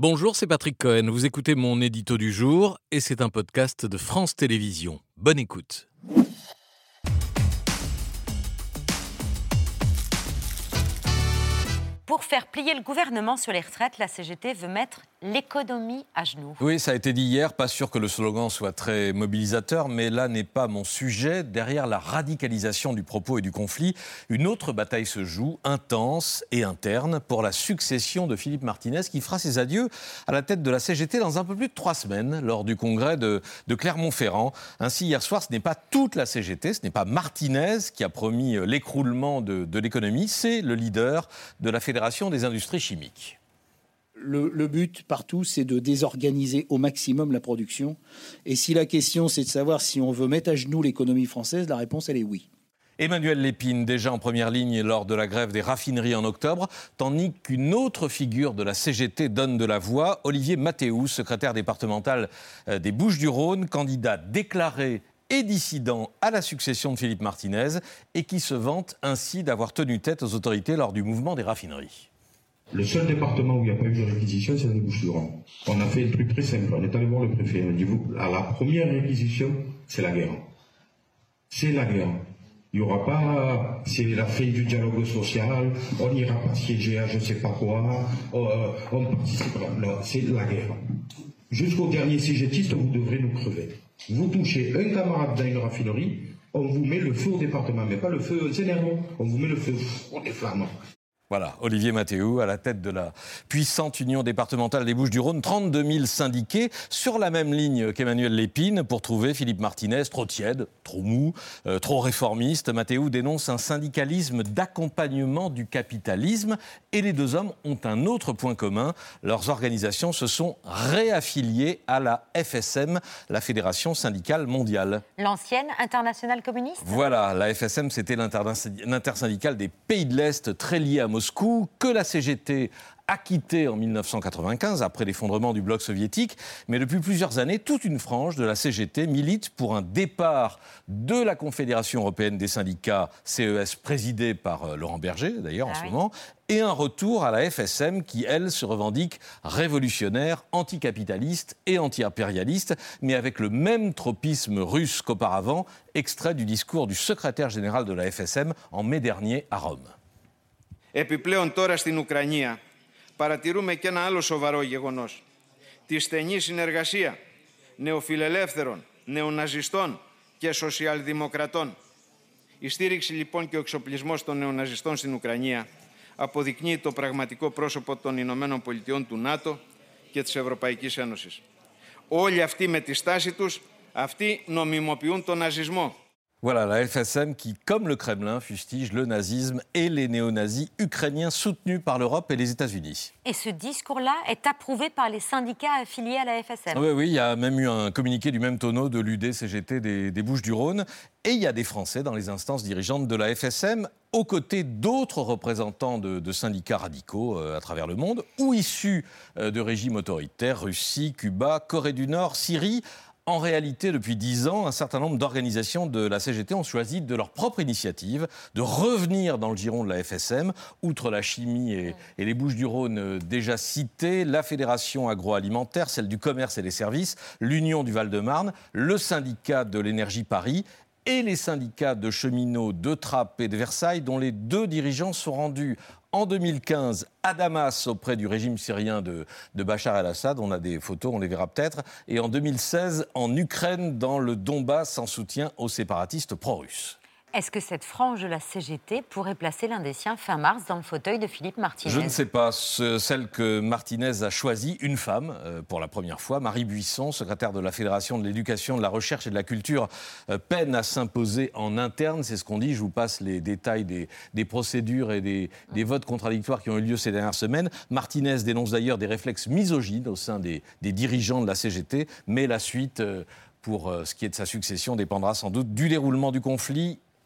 Bonjour, c'est Patrick Cohen. Vous écoutez mon édito du jour et c'est un podcast de France Télévisions. Bonne écoute. Pour faire plier le gouvernement sur les retraites, la CGT veut mettre l'économie à genoux. Oui, ça a été dit hier. Pas sûr que le slogan soit très mobilisateur, mais là n'est pas mon sujet. Derrière la radicalisation du propos et du conflit, une autre bataille se joue, intense et interne, pour la succession de Philippe Martinez, qui fera ses adieux à la tête de la CGT dans un peu plus de trois semaines, lors du congrès de, Clermont-Ferrand. Ainsi, hier soir, ce n'est pas toute la CGT, ce n'est pas Martinez qui a promis l'écroulement de, l'économie, c'est le leader de la Fédération des industries chimiques. Le, but partout, c'est de désorganiser au maximum la production. Et si la question, c'est de savoir si on veut mettre à genoux l'économie française, la réponse, elle est oui. Emmanuel Lépine, déjà en première ligne lors de la grève des raffineries en octobre, tandis qu'une autre figure de la CGT donne de la voix, Olivier Mathéou, secrétaire départemental euh, des Bouches-du-Rhône, candidat déclaré et dissident à la succession de Philippe Martinez et qui se vante ainsi d'avoir tenu tête aux autorités lors du mouvement des raffineries. Le seul département où il n'y a pas eu de réquisition, c'est les Bouches-du-Rhône. On a fait un truc très simple. On est allé voir le préfet. On a dit, à la première réquisition, c'est la guerre. C'est la guerre. Il n'y aura pas, c'est la fin du dialogue social, on n'ira pas siéger à je ne sais pas quoi, euh, on participera. Non, c'est la guerre. Jusqu'au dernier CGTiste, vous devrez nous crever. Vous touchez un camarade dans une raffinerie, on vous met le feu au département, mais pas le feu Zénermont, on vous met le feu au des voilà, Olivier Mathéou à la tête de la puissante union départementale des Bouches-du-Rhône, 32 000 syndiqués sur la même ligne qu'Emmanuel Lépine pour trouver Philippe Martinez trop tiède, trop mou, euh, trop réformiste. Mathéou dénonce un syndicalisme d'accompagnement du capitalisme et les deux hommes ont un autre point commun. Leurs organisations se sont réaffiliées à la FSM, la Fédération syndicale mondiale. L'ancienne internationale communiste? Voilà, la FSM c'était l'intersyndicale des pays de l'Est très liée à Moscou, que la CGT a quitté en 1995 après l'effondrement du bloc soviétique, mais depuis plusieurs années, toute une frange de la CGT milite pour un départ de la Confédération européenne des syndicats CES présidée par euh, Laurent Berger d'ailleurs en ah ce moment et un retour à la FSM qui, elle, se revendique révolutionnaire, anticapitaliste et anti-impérialiste, mais avec le même tropisme russe qu'auparavant, extrait du discours du secrétaire général de la FSM en mai dernier à Rome. Επιπλέον τώρα στην Ουκρανία παρατηρούμε και ένα άλλο σοβαρό γεγονός. Τη στενή συνεργασία νεοφιλελεύθερων, νεοναζιστών και σοσιαλδημοκρατών. Η στήριξη λοιπόν και ο εξοπλισμός των νεοναζιστών στην Ουκρανία αποδεικνύει το πραγματικό πρόσωπο των Ηνωμένων Πολιτειών του ΝΑΤΟ και της Ευρωπαϊκής Ένωσης. Όλοι αυτοί με τη στάση τους, αυτοί νομιμοποιούν τον ναζισμό. Voilà, la FSM qui, comme le Kremlin, fustige le nazisme et les néo-nazis ukrainiens soutenus par l'Europe et les États-Unis. Et ce discours-là est approuvé par les syndicats affiliés à la FSM Oui, oui, il y a même eu un communiqué du même tonneau de l'UD-CGT des, Bouches-du-Rhône. Et il y a des Français dans les instances dirigeantes de la FSM, aux côtés d'autres représentants de, syndicats radicaux euh, à travers le monde, ou issus euh, de régimes autoritaires, Russie, Cuba, Corée du Nord, Syrie. En réalité, depuis dix ans, un certain nombre d'organisations de la CGT ont choisi de leur propre initiative de revenir dans le giron de la FSM, outre la chimie et, les Bouches-du-Rhône euh, déjà citées, la Fédération agroalimentaire, celle du commerce et des services, l'Union du Val-de-Marne, le syndicat de l'énergie Paris et les syndicats de cheminots de Trappes et de Versailles, dont les deux dirigeants sont rendus en 2015 à Damas auprès du régime syrien de, Bachar el-Assad. On a des photos, on les verra peut-être. Et en 2016 en Ukraine, dans le Donbass, en soutien aux séparatistes pro-russes. Est-ce que cette frange de la CGT pourrait placer l'un des siens fin mars dans le fauteuil de Philippe Martinez Je ne sais pas. celle que Martinez a choisie, une femme, euh, pour la première fois, Marie Buisson, secrétaire de la Fédération de l'éducation, de la recherche et de la culture, euh, peine à s'imposer en interne. C'est ce qu'on dit. Je vous passe les détails des, procédures et des, votes contradictoires qui ont eu lieu ces dernières semaines. Martinez dénonce d'ailleurs des réflexes misogynes au sein des, dirigeants de la CGT, mais la suite. Euh, pour ce qui est de sa succession dépendra sans doute du déroulement du conflit